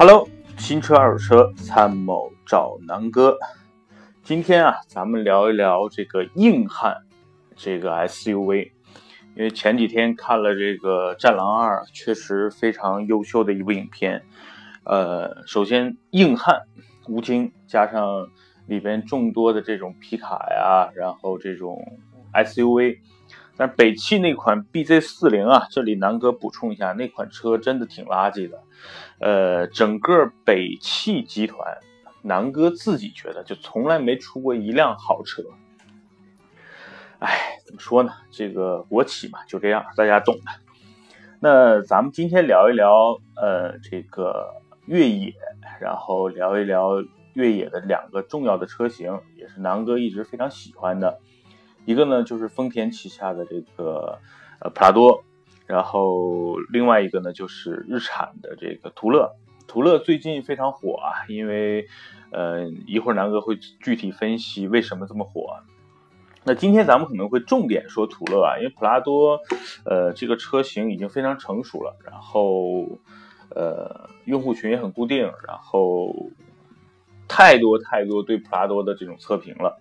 Hello，新车二手车参谋找南哥。今天啊，咱们聊一聊这个硬汉这个 SUV，因为前几天看了这个《战狼二》，确实非常优秀的一部影片。呃，首先硬汉吴京加上里边众多的这种皮卡呀，然后这种 SUV。但是北汽那款 BZ 四零啊，这里南哥补充一下，那款车真的挺垃圾的。呃，整个北汽集团，南哥自己觉得就从来没出过一辆好车。哎，怎么说呢？这个国企嘛，就这样，大家懂的。那咱们今天聊一聊，呃，这个越野，然后聊一聊越野的两个重要的车型，也是南哥一直非常喜欢的。一个呢就是丰田旗下的这个呃普拉多，然后另外一个呢就是日产的这个途乐。途乐最近非常火啊，因为呃一会儿南哥会具体分析为什么这么火。那今天咱们可能会重点说途乐啊，因为普拉多呃这个车型已经非常成熟了，然后呃用户群也很固定，然后太多太多对普拉多的这种测评了。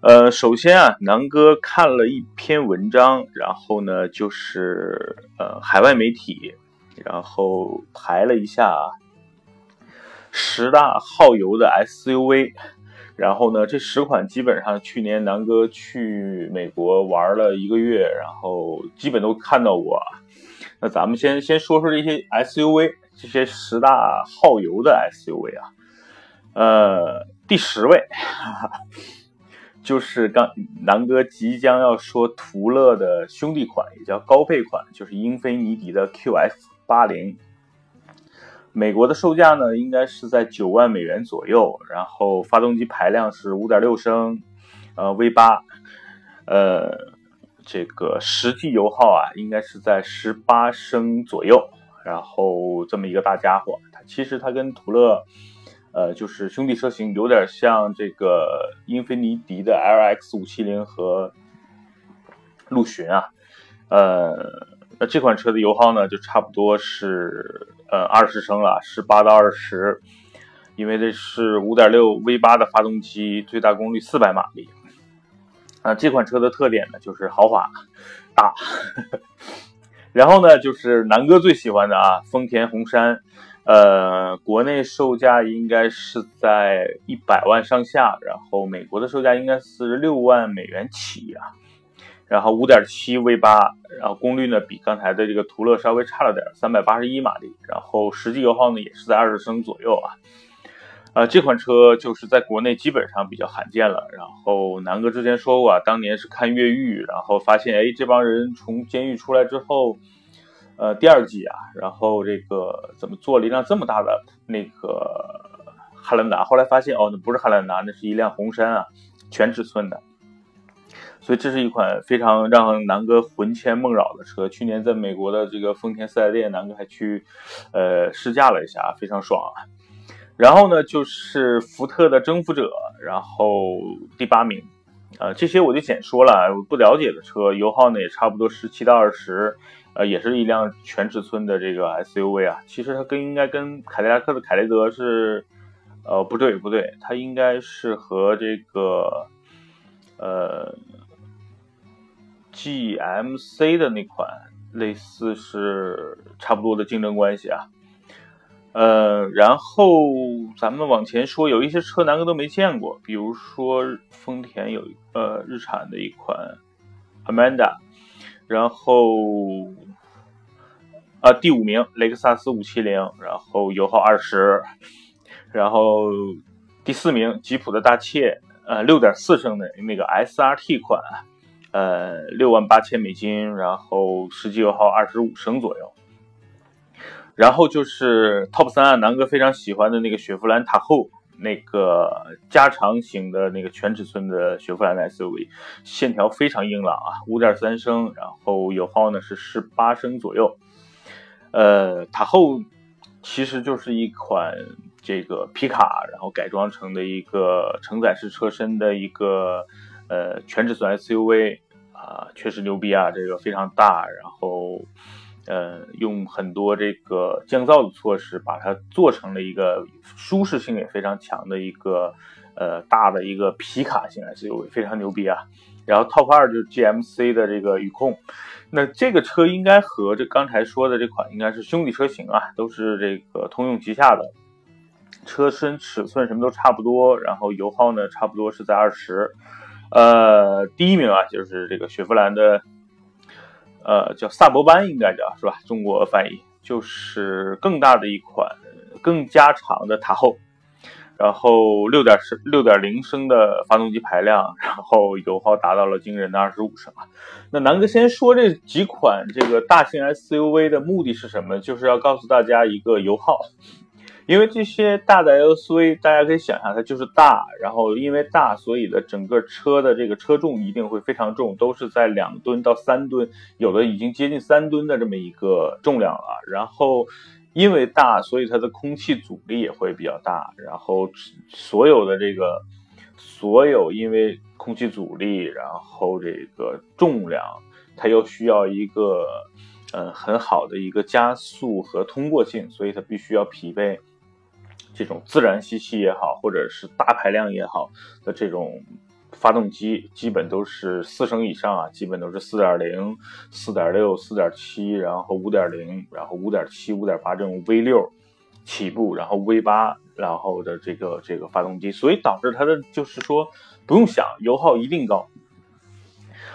呃，首先啊，南哥看了一篇文章，然后呢，就是呃，海外媒体，然后排了一下十大耗油的 SUV，然后呢，这十款基本上去年南哥去美国玩了一个月，然后基本都看到过。那咱们先先说说这些 SUV，这些十大耗油的 SUV 啊，呃，第十位。哈哈就是刚南哥即将要说途乐的兄弟款，也叫高配款，就是英菲尼迪的 QS 八零。美国的售价呢，应该是在九万美元左右，然后发动机排量是五点六升，呃 V 八，呃，这个实际油耗啊，应该是在十八升左右，然后这么一个大家伙，它其实它跟途乐。呃，就是兄弟车型有点像这个英菲尼迪的 LX 五七零和陆巡啊，呃，那这款车的油耗呢，就差不多是呃二十升了，十八到二十，因为这是五点六 V 八的发动机，最大功率四百马力。啊，这款车的特点呢，就是豪华大，然后呢，就是南哥最喜欢的啊，丰田红杉。呃，国内售价应该是在一百万上下，然后美国的售价应该是六万美元起啊。然后五点七 V 八，然后功率呢比刚才的这个途乐稍微差了点，三百八十一马力，然后实际油耗呢也是在二十升左右啊。呃，这款车就是在国内基本上比较罕见了。然后南哥之前说过啊，当年是看越狱，然后发现哎这帮人从监狱出来之后。呃，第二季啊，然后这个怎么做了一辆这么大的那个汉兰达？后来发现哦，那不是汉兰达，那是一辆红杉啊，全尺寸的。所以这是一款非常让南哥魂牵梦绕的车。去年在美国的这个丰田四 S 店，南哥还去呃试驾了一下，非常爽啊。然后呢，就是福特的征服者，然后第八名。呃，这些我就简说了，我不了解的车，油耗呢也差不多十七到二十。呃，也是一辆全尺寸的这个 SUV 啊，其实它跟应该跟凯迪拉克的凯雷德是，呃，不对不对，它应该是和这个呃 GMC 的那款类似是差不多的竞争关系啊。呃，然后咱们往前说，有一些车南哥都没见过，比如说丰田有呃日产的一款 Amanda。然后，啊，第五名雷克萨斯五七零，然后油耗二十，然后第四名吉普的大切，呃，六点四升的那个 SRT 款，呃，六万八千美金，然后实际油耗二十五升左右。然后就是 Top 三啊，南哥非常喜欢的那个雪佛兰塔后。那个加长型的那个全尺寸的雪佛兰 SUV，线条非常硬朗啊，五点三升，然后油耗呢是十八升左右。呃，塔后其实就是一款这个皮卡，然后改装成的一个承载式车身的一个呃全尺寸 SUV 啊，确实牛逼啊，这个非常大，然后呃，用很多这个降噪的措施，把它做成了一个舒适性也非常强的一个呃大的一个皮卡型 SUV，非常牛逼啊。然后 Top 二就是 GMC 的这个宇控，那这个车应该和这刚才说的这款应该是兄弟车型啊，都是这个通用旗下的，车身尺寸什么都差不多，然后油耗呢差不多是在二十，呃，第一名啊就是这个雪佛兰的。呃，叫萨博班应该叫是吧？中国翻译就是更大的一款、更加长的塔后，然后六点升、六点零升的发动机排量，然后油耗达到了惊人的二十五升啊。那南哥先说这几款这个大型 SUV 的目的是什么？就是要告诉大家一个油耗。因为这些大的 SUV，大家可以想象，它就是大，然后因为大，所以的整个车的这个车重一定会非常重，都是在两吨到三吨，有的已经接近三吨的这么一个重量了。然后因为大，所以它的空气阻力也会比较大。然后所有的这个所有因为空气阻力，然后这个重量，它又需要一个呃很好的一个加速和通过性，所以它必须要匹配。这种自然吸气也好，或者是大排量也好的这种发动机，基本都是四升以上啊，基本都是四点零、四点六、四点七，然后五点零，然后五点七、五点八这种 V 六起步，然后 V 八，然后的这个这个发动机，所以导致它的就是说不用想，油耗一定高。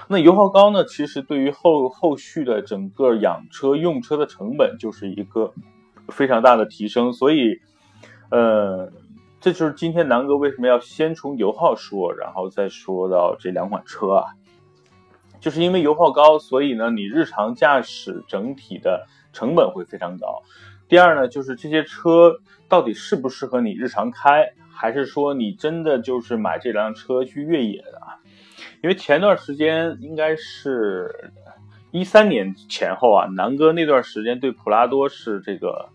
那油耗高呢，其实对于后后续的整个养车用车的成本就是一个非常大的提升，所以。呃，这就是今天南哥为什么要先从油耗说，然后再说到这两款车啊，就是因为油耗高，所以呢，你日常驾驶整体的成本会非常高。第二呢，就是这些车到底适不适合你日常开，还是说你真的就是买这辆车去越野的？因为前段时间应该是一三年前后啊，南哥那段时间对普拉多是这个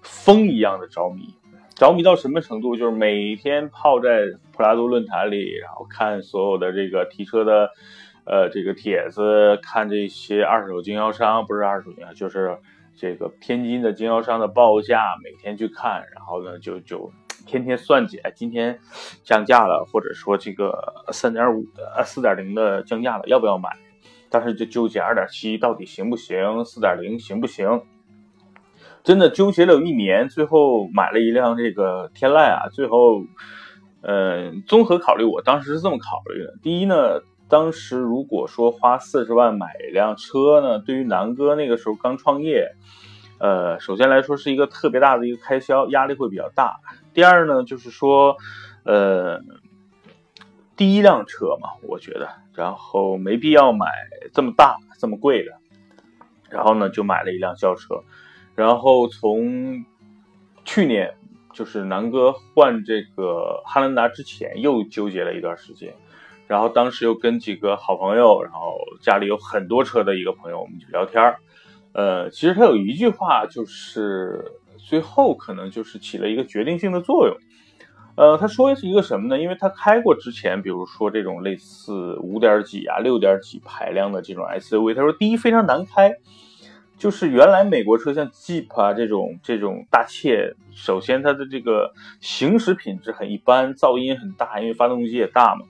疯一样的着迷。着迷到什么程度？就是每天泡在普拉多论坛里，然后看所有的这个提车的，呃，这个帖子，看这些二手经销商，不是二手经销，就是这个天津的经销商的报价，每天去看，然后呢，就就天天算计，今天降价了，或者说这个三点五的、四点零的降价了，要不要买？当时就纠结二点七到底行不行，四点零行不行？真的纠结了有一年，最后买了一辆这个天籁啊。最后，嗯，综合考虑，我当时是这么考虑的：第一呢，当时如果说花四十万买一辆车呢，对于南哥那个时候刚创业，呃，首先来说是一个特别大的一个开销，压力会比较大。第二呢，就是说，呃，第一辆车嘛，我觉得，然后没必要买这么大、这么贵的，然后呢，就买了一辆轿车。然后从去年，就是南哥换这个汉兰达之前，又纠结了一段时间。然后当时又跟几个好朋友，然后家里有很多车的一个朋友，我们就聊天儿。呃，其实他有一句话，就是最后可能就是起了一个决定性的作用。呃，他说的是一个什么呢？因为他开过之前，比如说这种类似五点几啊、六点几排量的这种 SUV，他说第一非常难开。就是原来美国车像 Jeep 啊这种这种大切，首先它的这个行驶品质很一般，噪音很大，因为发动机也大嘛。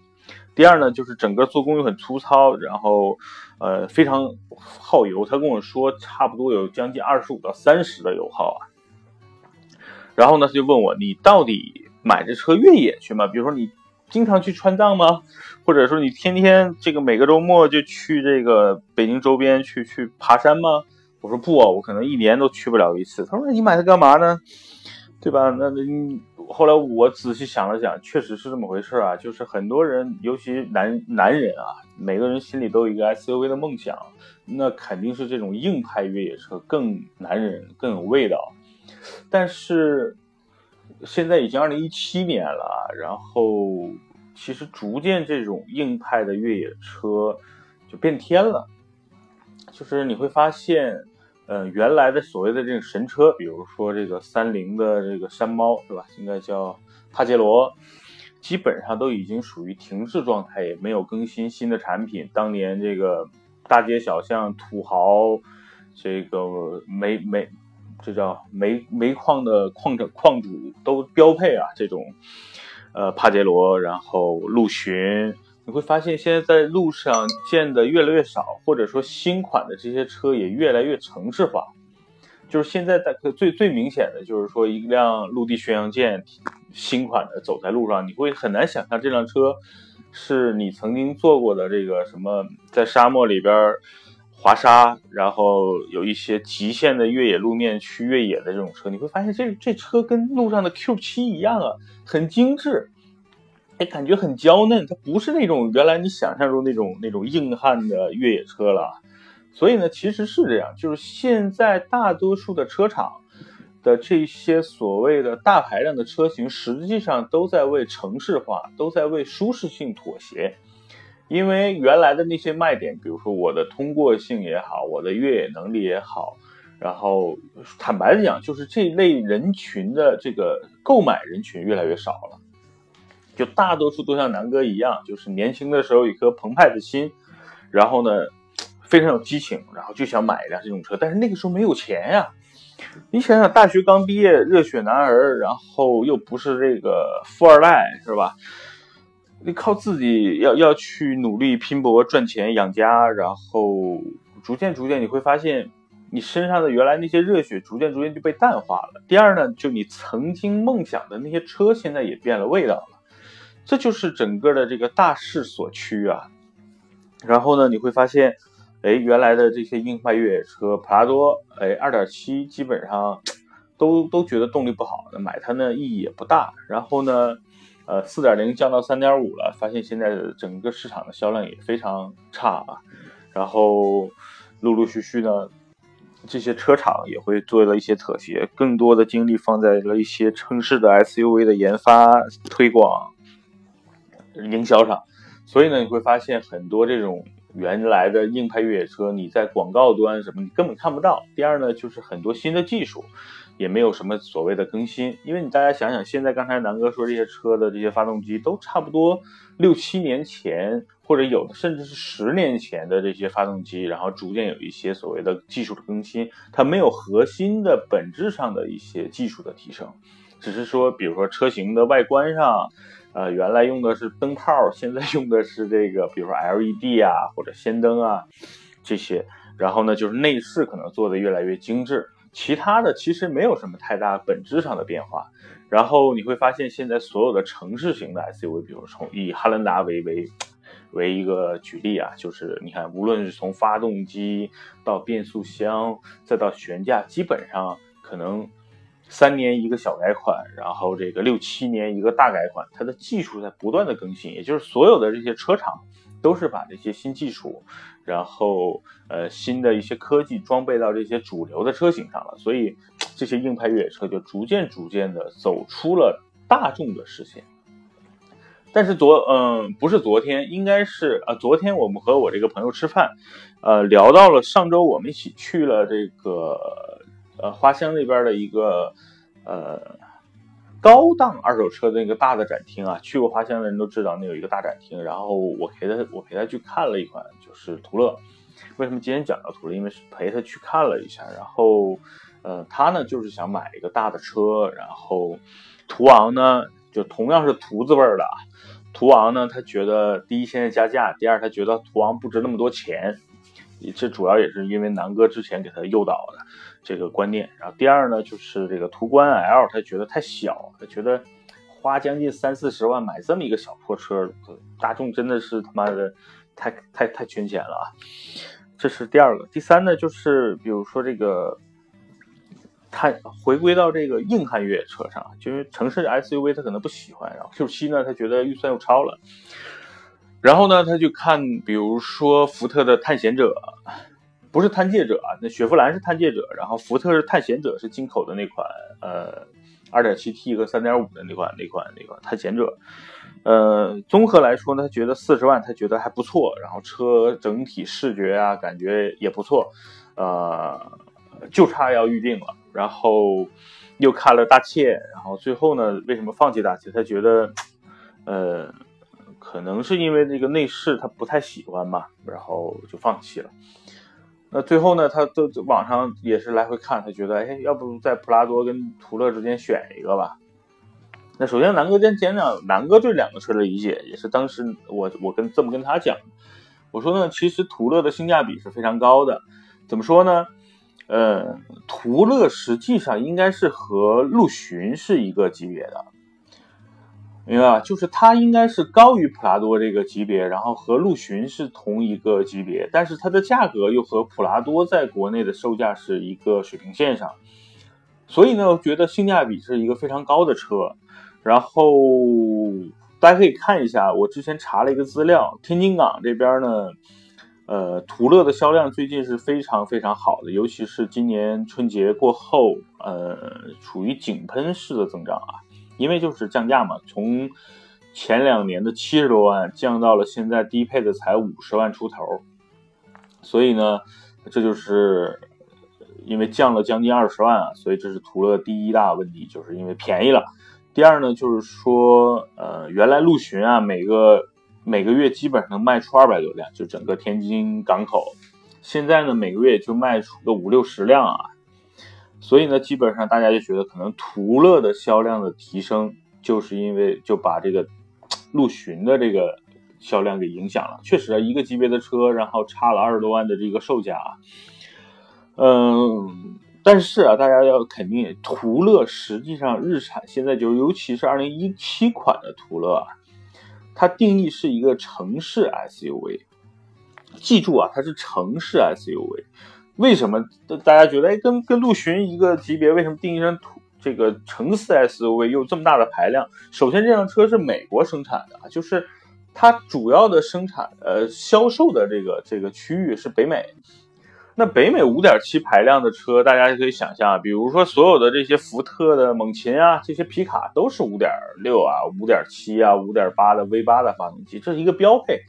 第二呢，就是整个做工又很粗糙，然后呃非常耗油。他跟我说差不多有将近二十五到三十的油耗啊。然后呢，他就问我你到底买这车越野去吗？比如说你经常去川藏吗？或者说你天天这个每个周末就去这个北京周边去去爬山吗？我说不啊，我可能一年都去不了一次。他说：“你买它干嘛呢？对吧？”那那后来我仔细想了想，确实是这么回事啊。就是很多人，尤其男男人啊，每个人心里都有一个 SUV 的梦想，那肯定是这种硬派越野车更男人更有味道。但是现在已经二零一七年了，然后其实逐渐这种硬派的越野车就变天了，就是你会发现。嗯，原来的所谓的这个神车，比如说这个三菱的这个山猫，是吧？应该叫帕杰罗，基本上都已经属于停滞状态，也没有更新新的产品。当年这个大街小巷土豪这个煤煤，这叫煤煤矿的矿者矿主都标配啊这种，呃帕杰罗，然后陆巡，你会发现现在在路上见的越来越少，或者说新款的这些车也越来越城市化。就是现在在最最明显的就是说，一辆陆地巡洋舰新款的走在路上，你会很难想象这辆车是你曾经坐过的这个什么，在沙漠里边滑沙，然后有一些极限的越野路面去越野的这种车。你会发现这这车跟路上的 Q7 一样啊，很精致，感觉很娇嫩，它不是那种原来你想象中那种那种硬汉的越野车了。所以呢，其实是这样，就是现在大多数的车厂的这些所谓的大排量的车型，实际上都在为城市化，都在为舒适性妥协。因为原来的那些卖点，比如说我的通过性也好，我的越野能力也好，然后坦白的讲，就是这类人群的这个购买人群越来越少了，就大多数都像南哥一样，就是年轻的时候一颗澎湃的心，然后呢。非常有激情，然后就想买一辆这种车，但是那个时候没有钱呀。你想想，大学刚毕业，热血男儿，然后又不是这个富二代，是吧？你靠自己要要去努力拼搏赚钱养家，然后逐渐逐渐你会发现，你身上的原来那些热血逐渐逐渐就被淡化了。第二呢，就你曾经梦想的那些车，现在也变了味道。这就是整个的这个大势所趋啊。然后呢，你会发现。哎，原来的这些硬派越野车，普拉多，哎，二点七基本上都都觉得动力不好，买它呢意义也不大。然后呢，呃，四点零降到三点五了，发现现在的整个市场的销量也非常差啊。然后陆陆续续呢，这些车厂也会做了一些妥协，更多的精力放在了一些城市的 SUV 的研发、推广、营销上。所以呢，你会发现很多这种。原来的硬派越野车，你在广告端什么，你根本看不到。第二呢，就是很多新的技术，也没有什么所谓的更新。因为你大家想想，现在刚才南哥说这些车的这些发动机，都差不多六七年前，或者有的甚至是十年前的这些发动机，然后逐渐有一些所谓的技术的更新，它没有核心的本质上的一些技术的提升，只是说，比如说车型的外观上。呃，原来用的是灯泡，现在 用的是这个，比如说 LED 啊，或者氙灯啊，这些。然后呢，就是内饰可能做的越来越精致，其他的其实没有什么太大本质上的变化。然后你会发现，现在所有的城市型的 SUV，比如从以汉兰达为为为一个举例啊，就是你看，无论是从发动机到变速箱，再到悬架，基本上可能。三年一个小改款，然后这个六七年一个大改款，它的技术在不断的更新，也就是所有的这些车厂都是把这些新技术，然后呃新的一些科技装备到这些主流的车型上了，所以这些硬派越野车就逐渐逐渐的走出了大众的视线。但是昨嗯不是昨天，应该是啊昨天我们和我这个朋友吃饭，呃聊到了上周我们一起去了这个。呃，花乡那边的一个呃高档二手车的那个大的展厅啊，去过花乡的人都知道，那有一个大展厅。然后我陪他，我陪他去看了一款，就是途乐。为什么今天讲到途乐？因为是陪他去看了一下。然后，呃，他呢就是想买一个大的车。然后，途昂呢，就同样是途字辈的，途昂呢，他觉得第一现在加价，第二他觉得途昂不值那么多钱。这主要也是因为南哥之前给他诱导的这个观念，然后第二呢，就是这个途观 L，他觉得太小，他觉得花将近三四十万买这么一个小破车，大众真的是他妈的太太太圈钱了啊！这是第二个，第三呢，就是比如说这个，他回归到这个硬汉越野车上，就是城市 SUV 他可能不喜欢，然后 Q7 呢，他觉得预算又超了。然后呢，他就看，比如说福特的探险者，不是探界者啊，那雪佛兰是探界者，然后福特是探险者，是进口的那款，呃，2.7T 和3.5的那款那款那款探险者，呃，综合来说呢，他觉得四十万他觉得还不错，然后车整体视觉啊感觉也不错，呃，就差要预定了，然后又看了大切，然后最后呢，为什么放弃大切？他觉得，呃。可能是因为这个内饰他不太喜欢吧，然后就放弃了。那最后呢，他都网上也是来回看，他觉得，哎，要不在普拉多跟途乐之间选一个吧？那首先，南哥先讲讲南哥对两个车的理解，也是当时我我跟这么跟他讲，我说呢，其实途乐的性价比是非常高的，怎么说呢？呃，途乐实际上应该是和陆巡是一个级别的。明白吧？就是它应该是高于普拉多这个级别，然后和陆巡是同一个级别，但是它的价格又和普拉多在国内的售价是一个水平线上，所以呢，我觉得性价比是一个非常高的车。然后大家可以看一下，我之前查了一个资料，天津港这边呢，呃，途乐的销量最近是非常非常好的，尤其是今年春节过后，呃，处于井喷式的增长啊。因为就是降价嘛，从前两年的七十多万降到了现在低配的才五十万出头，所以呢，这就是因为降了将近二十万啊，所以这是途乐第一大问题，就是因为便宜了。第二呢，就是说，呃，原来陆巡啊，每个每个月基本上能卖出二百多辆，就整个天津港口，现在呢，每个月就卖出个五六十辆啊。所以呢，基本上大家就觉得可能途乐的销量的提升，就是因为就把这个陆巡的这个销量给影响了。确实啊，一个级别的车，然后差了二十多万的这个售价，嗯，但是啊，大家要肯定，途乐实际上日产现在就尤其是二零一七款的途乐啊，它定义是一个城市 SUV，记住啊，它是城市 SUV。为什么大家觉得哎，跟跟陆巡一个级别，为什么定义成土这个城市 SUV 又这么大的排量？首先，这辆车是美国生产的，就是它主要的生产呃销售的这个这个区域是北美。那北美5.7排量的车，大家可以想象，比如说所有的这些福特的猛禽啊，这些皮卡都是5.6啊、5.7啊、5.8的 V8 的发动机，这是一个标配。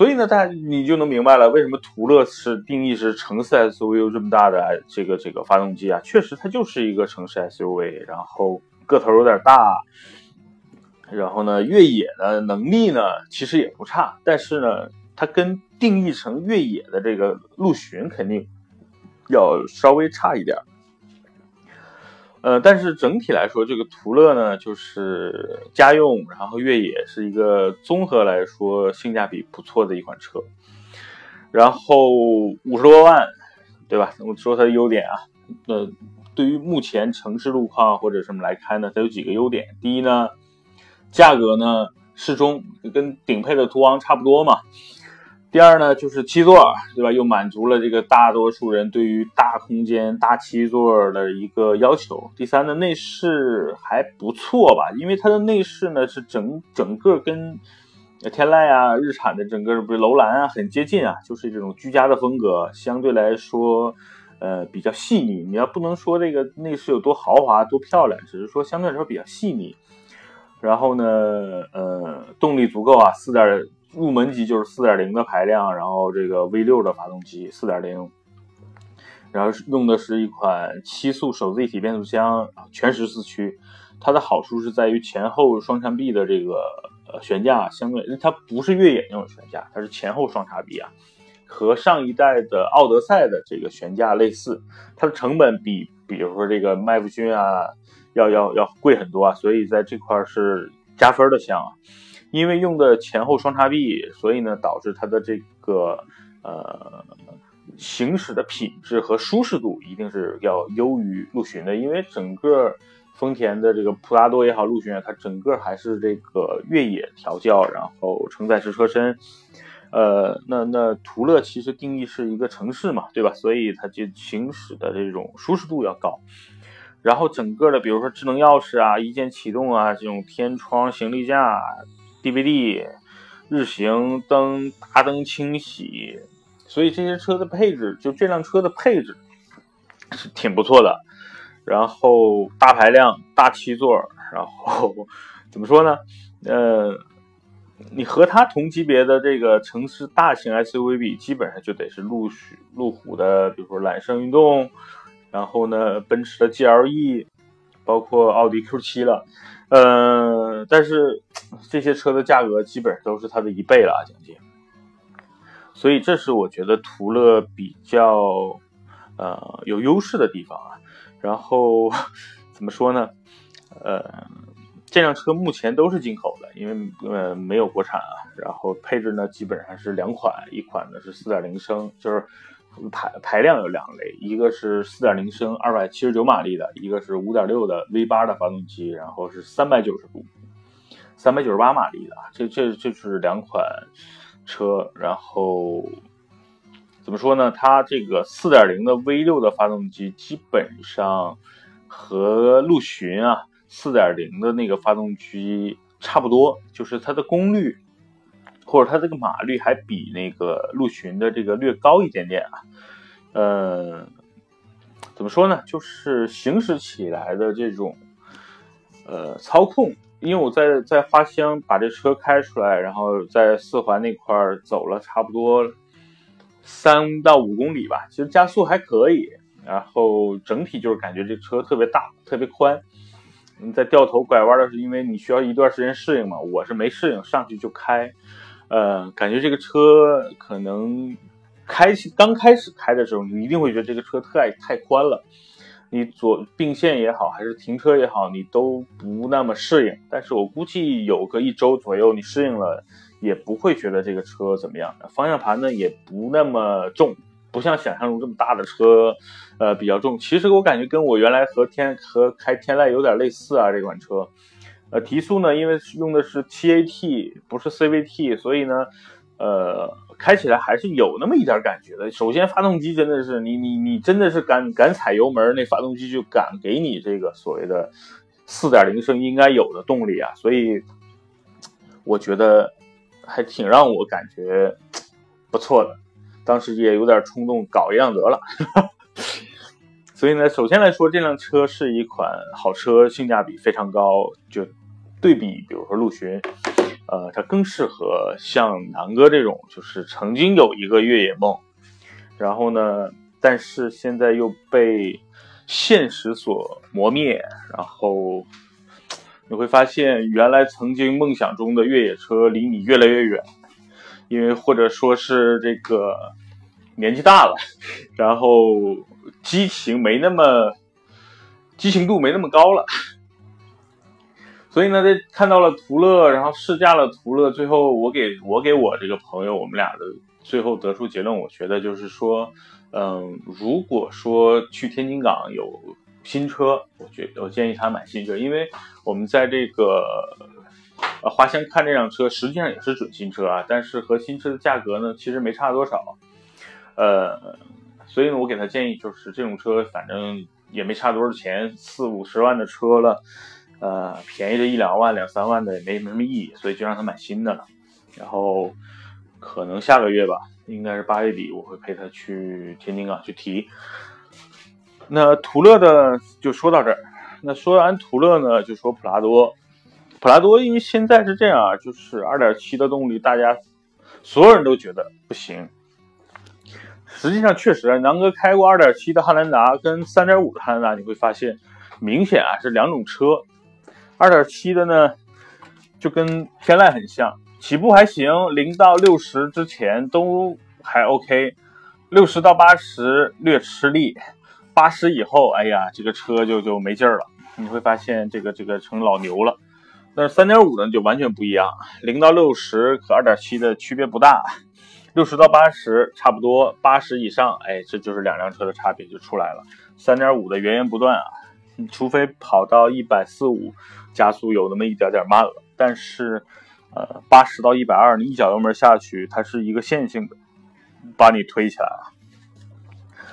所以呢，大家你就能明白了，为什么途乐是定义是城市 SUV 这么大的这个这个发动机啊？确实，它就是一个城市 SUV，然后个头有点大，然后呢，越野的能力呢其实也不差，但是呢，它跟定义成越野的这个陆巡肯定要稍微差一点。呃，但是整体来说，这个途乐呢，就是家用，然后越野是一个综合来说性价比不错的一款车。然后五十多万，对吧？我说它的优点啊，那对于目前城市路况或者什么来看呢，它有几个优点。第一呢，价格呢适中，跟顶配的途昂差不多嘛。第二呢，就是七座，对吧？又满足了这个大多数人对于大空间、大七座的一个要求。第三呢，内饰还不错吧？因为它的内饰呢是整整个跟天籁啊、日产的整个不是楼兰啊很接近啊，就是这种居家的风格，相对来说，呃，比较细腻。你要不能说这个内饰有多豪华、多漂亮，只是说相对来说比较细腻。然后呢，呃，动力足够啊，四点。入门级就是四点零的排量，然后这个 V 六的发动机，四点零，然后用的是一款七速手自一体变速箱，全时四驱。它的好处是在于前后双叉臂的这个呃悬架相对，它不是越野那种悬架，它是前后双叉臂啊，和上一代的奥德赛的这个悬架类似。它的成本比比如说这个麦弗逊啊要要要贵很多啊，所以在这块是加分的项啊。因为用的前后双叉臂，所以呢，导致它的这个呃行驶的品质和舒适度一定是要优于陆巡的。因为整个丰田的这个普拉多也好，陆巡啊，它整个还是这个越野调教，然后承载式车身。呃，那那途乐其实定义是一个城市嘛，对吧？所以它就行驶的这种舒适度要高。然后整个的，比如说智能钥匙啊、一键启动啊、这种天窗、行李架。DVD、日行灯、大灯清洗，所以这些车的配置，就这辆车的配置是挺不错的。然后大排量、大七座，然后怎么说呢？呃，你和它同级别的这个城市大型 SUV 比，基本上就得是路路虎的，比如说揽胜运动，然后呢，奔驰的 GLE，包括奥迪 Q7 了。呃，但是这些车的价格基本上都是它的一倍了，将近。所以这是我觉得途乐比较呃有优势的地方啊。然后怎么说呢？呃，这辆车目前都是进口的，因为呃没有国产啊。然后配置呢基本上是两款，一款呢是4.0升，就是排排量有两类，一个是4.0升279马力的，一个是5.6的 V8 的发动机，然后是390度，398马力的。这这这是两款车，然后。怎么说呢？它这个4.0的 V6 的发动机基本上和陆巡啊4.0的那个发动机差不多，就是它的功率或者它这个马力还比那个陆巡的这个略高一点点啊。呃，怎么说呢？就是行驶起来的这种呃操控，因为我在在花乡把这车开出来，然后在四环那块儿走了差不多。三到五公里吧，其实加速还可以，然后整体就是感觉这车特别大，特别宽。你在掉头拐弯的时候，因为你需要一段时间适应嘛，我是没适应，上去就开，呃，感觉这个车可能开刚开始开的时候，你一定会觉得这个车太太宽了，你左并线也好，还是停车也好，你都不那么适应。但是我估计有个一周左右，你适应了。也不会觉得这个车怎么样，方向盘呢也不那么重，不像想象中这么大的车，呃比较重。其实我感觉跟我原来和天和开天籁有点类似啊，这款车，呃提速呢，因为用的是七 AT 不是 CVT，所以呢，呃开起来还是有那么一点感觉的。首先发动机真的是你你你真的是敢敢踩油门，那发动机就敢给你这个所谓的四点零升应该有的动力啊，所以我觉得。还挺让我感觉不错的，当时也有点冲动搞一辆得了。所以呢，首先来说，这辆车是一款好车，性价比非常高。就对比，比如说陆巡，呃，它更适合像南哥这种，就是曾经有一个越野梦，然后呢，但是现在又被现实所磨灭，然后。你会发现，原来曾经梦想中的越野车离你越来越远，因为或者说是这个年纪大了，然后激情没那么激情度没那么高了，所以呢，这看到了途乐，然后试驾了途乐，最后我给我给我这个朋友，我们俩的最后得出结论，我觉得就是说，嗯，如果说去天津港有。新车，我觉我建议他买新车，因为我们在这个呃华乡看这辆车，实际上也是准新车啊，但是和新车的价格呢，其实没差多少，呃，所以呢，我给他建议就是这种车，反正也没差多少钱，四五十万的车了，呃，便宜的一两万、两三万的也没没什么意义，所以就让他买新的了。然后可能下个月吧，应该是八月底，我会陪他去天津港去提。那途乐的就说到这儿。那说完途乐呢，就说普拉多。普拉多因为现在是这样啊，就是2.7的动力，大家所有人都觉得不行。实际上确实，南哥开过2.7的汉兰达跟3.5的汉兰达，你会发现明显啊是两种车。2.7的呢就跟天籁很像，起步还行，零到六十之前都还 OK，六十到八十略吃力。八十以后，哎呀，这个车就就没劲儿了。你会发现，这个这个成老牛了。但是三点五呢，就完全不一样。零到六十和二点七的区别不大，六十到八十差不多，八十以上，哎，这就是两辆车的差别就出来了。三点五的源源不断啊，除非跑到一百四五，加速有那么一点点慢了。但是，呃，八十到一百二，你一脚油门下去，它是一个线性的，把你推起来了。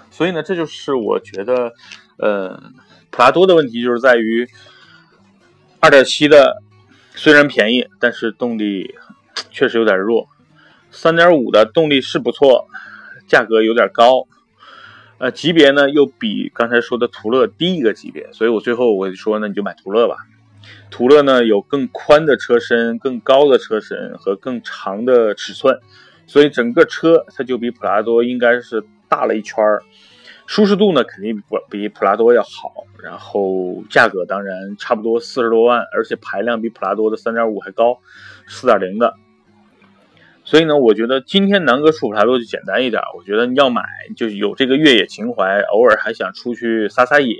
所以呢，这就是我觉得，呃，普拉多的问题就是在于，二点七的虽然便宜，但是动力确实有点弱。三点五的动力是不错，价格有点高，呃，级别呢又比刚才说的途乐低一个级别。所以我最后我就说，那你就买途乐吧。途乐呢有更宽的车身、更高的车身和更长的尺寸，所以整个车它就比普拉多应该是大了一圈儿。舒适度呢，肯定比比普拉多要好，然后价格当然差不多四十多万，而且排量比普拉多的三点五还高，四点零的。所以呢，我觉得今天南哥说普拉多就简单一点。我觉得要买就有这个越野情怀，偶尔还想出去撒撒野，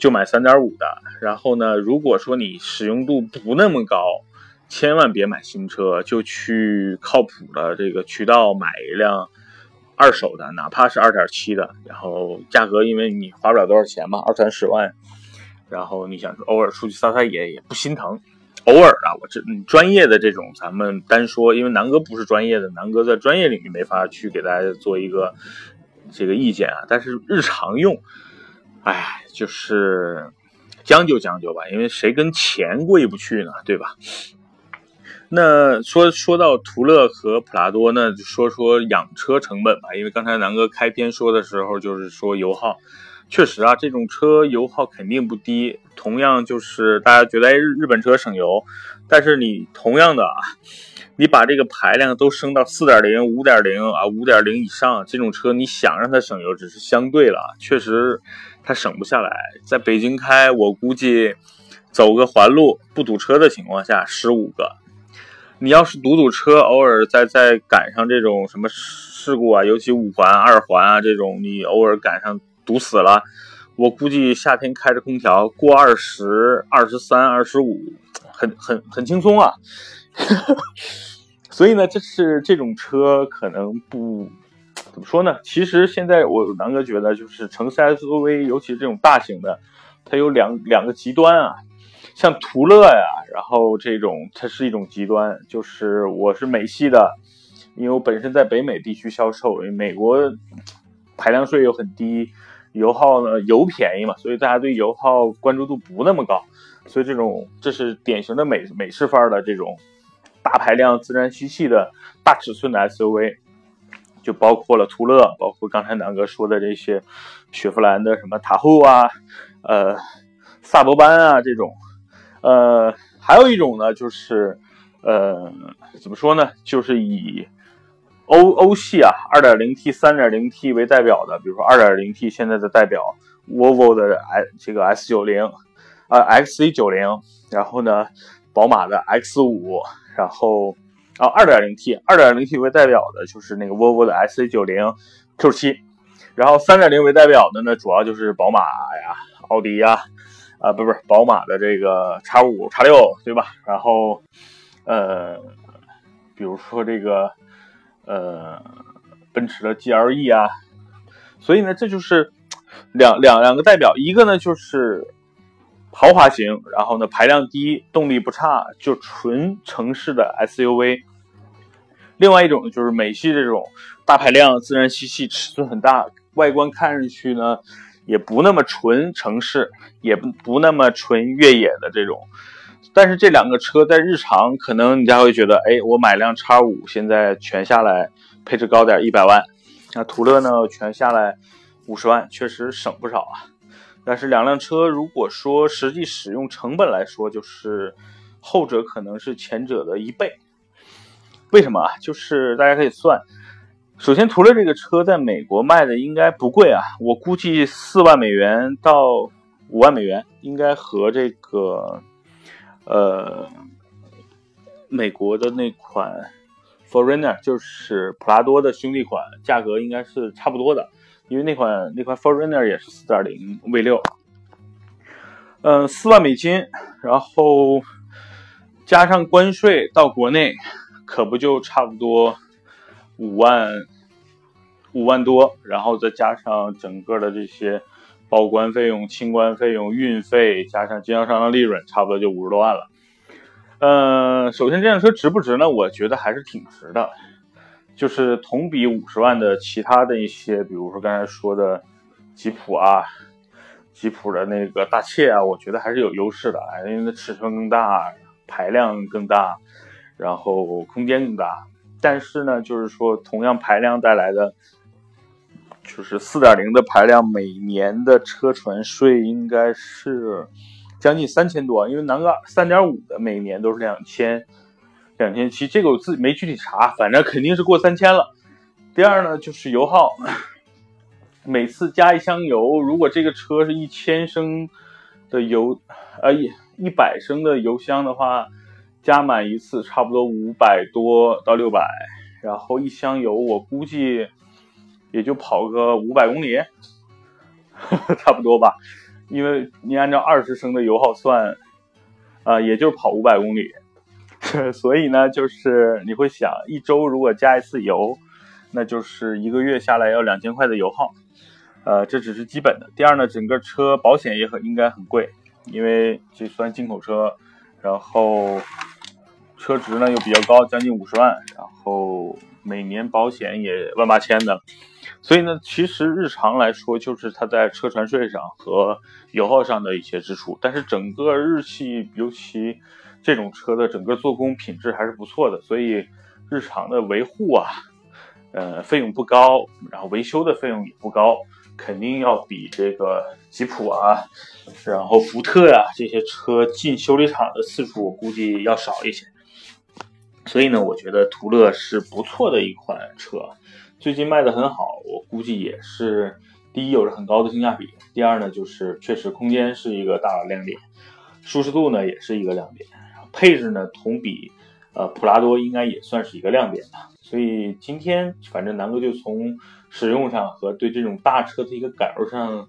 就买三点五的。然后呢，如果说你使用度不那么高，千万别买新车，就去靠谱的这个渠道买一辆二手的，哪怕是二点七的。然后价格因为你花不了多少钱嘛，二三十万。然后你想偶尔出去撒撒野也不心疼。偶尔啊，我这专业的这种咱们单说，因为南哥不是专业的，南哥在专业领域没法去给大家做一个这个意见啊。但是日常用，哎，就是将就将就吧，因为谁跟钱过意不去呢，对吧？那说说到途乐和普拉多呢，就说说养车成本吧，因为刚才南哥开篇说的时候就是说油耗。确实啊，这种车油耗肯定不低。同样就是大家觉得，日日本车省油，但是你同样的啊，你把这个排量都升到四点零、五点零啊、五点零以上，这种车你想让它省油，只是相对了，确实它省不下来。在北京开，我估计走个环路不堵车的情况下，十五个。你要是堵堵车，偶尔再再赶上这种什么事故啊，尤其五环、二环啊这种，你偶尔赶上。堵死了，我估计夏天开着空调过二十二十三、二十五，很很很轻松啊。所以呢，这是这种车可能不怎么说呢？其实现在我南哥觉得，就是城市 SUV，尤其是这种大型的，它有两两个极端啊。像途乐呀，然后这种它是一种极端，就是我是美系的，因为我本身在北美地区销售，因为美国排量税又很低。油耗呢？油便宜嘛，所以大家对油耗关注度不那么高，所以这种这是典型的美美式范儿的这种大排量自然吸气的大尺寸的 SUV，就包括了途乐，包括刚才南哥说的这些雪佛兰的什么塔后啊，呃，萨博班啊这种，呃，还有一种呢，就是呃，怎么说呢，就是以。欧欧系啊，二点零 T、三点零 T 为代表的，比如说二点零 T 现在的代表 v o v o 的 i 这个 S 九零，啊 XC 九零，然后呢，宝马的 X 五，然后啊二点零 T，二点零 T 为代表的就是那个 Volvo 的 S C 九零 Q 七，然后三点零为代表的呢，主要就是宝马呀、奥迪呀，啊不不是宝马的这个叉五、叉六，对吧？然后呃，比如说这个。呃，奔驰的 GLE 啊，所以呢，这就是两两两个代表，一个呢就是豪华型，然后呢排量低，动力不差，就纯城市的 SUV；另外一种就是美系这种大排量、自然吸气、尺寸很大，外观看上去呢也不那么纯城市，也不不那么纯越野的这种。但是这两个车在日常可能你家会觉得，哎，我买辆叉五，现在全下来配置高点，一百万。那途乐呢，全下来五十万，确实省不少啊。但是两辆车如果说实际使用成本来说，就是后者可能是前者的一倍。为什么啊？就是大家可以算，首先途乐这个车在美国卖的应该不贵啊，我估计四万美元到五万美元，应该和这个。呃，美国的那款 Forerunner 就是普拉多的兄弟款，价格应该是差不多的，因为那款那款 Forerunner 也是4.0 V6，嗯，四万美金，然后加上关税到国内，可不就差不多五万五万多，然后再加上整个的这些。报关费用、清关费用、运费，加上经销商的利润，差不多就五十多万了。嗯，首先这辆车值不值呢？我觉得还是挺值的。就是同比五十万的其他的一些，比如说刚才说的吉普啊，吉普的那个大切啊，我觉得还是有优势的，因为它尺寸更大，排量更大，然后空间更大。但是呢，就是说同样排量带来的。就是四点零的排量，每年的车船税应该是将近三千多，因为南哥三点五的每年都是两千两千七，这个我自己没具体查，反正肯定是过三千了。第二呢，就是油耗，每次加一箱油，如果这个车是一千升的油，呃一一百升的油箱的话，加满一次差不多五百多到六百，然后一箱油我估计也就跑个五百公里，差不多吧。因为你按照二十升的油耗算，啊，也就是跑五百公里。所以呢，就是你会想，一周如果加一次油，那就是一个月下来要两千块的油耗。呃，这只是基本的。第二呢，整个车保险也很应该很贵，因为这算进口车，然后车值呢又比较高，将近五十万，然后每年保险也万八千的。所以呢，其实日常来说，就是它在车船税上和油耗上的一些支出。但是整个日系，尤其这种车的整个做工品质还是不错的，所以日常的维护啊，呃，费用不高，然后维修的费用也不高。肯定要比这个吉普啊，然后福特呀这些车进修理厂的次数，我估计要少一些。所以呢，我觉得途乐是不错的一款车，最近卖的很好，我估计也是第一有着很高的性价比，第二呢就是确实空间是一个大的亮点，舒适度呢也是一个亮点，配置呢同比呃普拉多应该也算是一个亮点吧。所以今天反正南哥就从。使用上和对这种大车的一个感受上，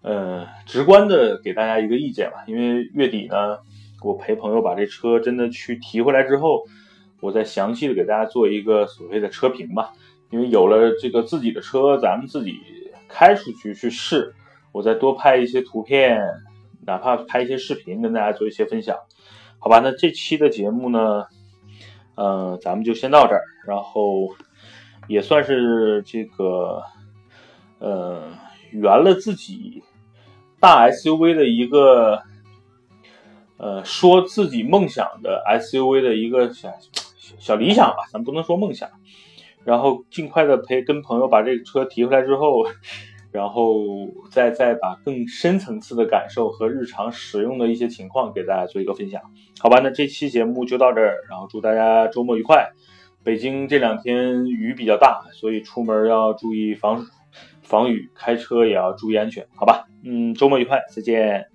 呃，直观的给大家一个意见吧。因为月底呢，我陪朋友把这车真的去提回来之后，我再详细的给大家做一个所谓的车评吧。因为有了这个自己的车，咱们自己开出去去试，我再多拍一些图片，哪怕拍一些视频，跟大家做一些分享，好吧？那这期的节目呢，呃，咱们就先到这儿，然后。也算是这个，呃，圆了自己大 SUV 的一个，呃，说自己梦想的 SUV 的一个想小理想吧，咱不能说梦想。然后尽快的陪跟朋友把这个车提回来之后，然后再再把更深层次的感受和日常使用的一些情况给大家做一个分享，好吧？那这期节目就到这儿，然后祝大家周末愉快。北京这两天雨比较大，所以出门要注意防防雨，开车也要注意安全，好吧？嗯，周末愉快，再见。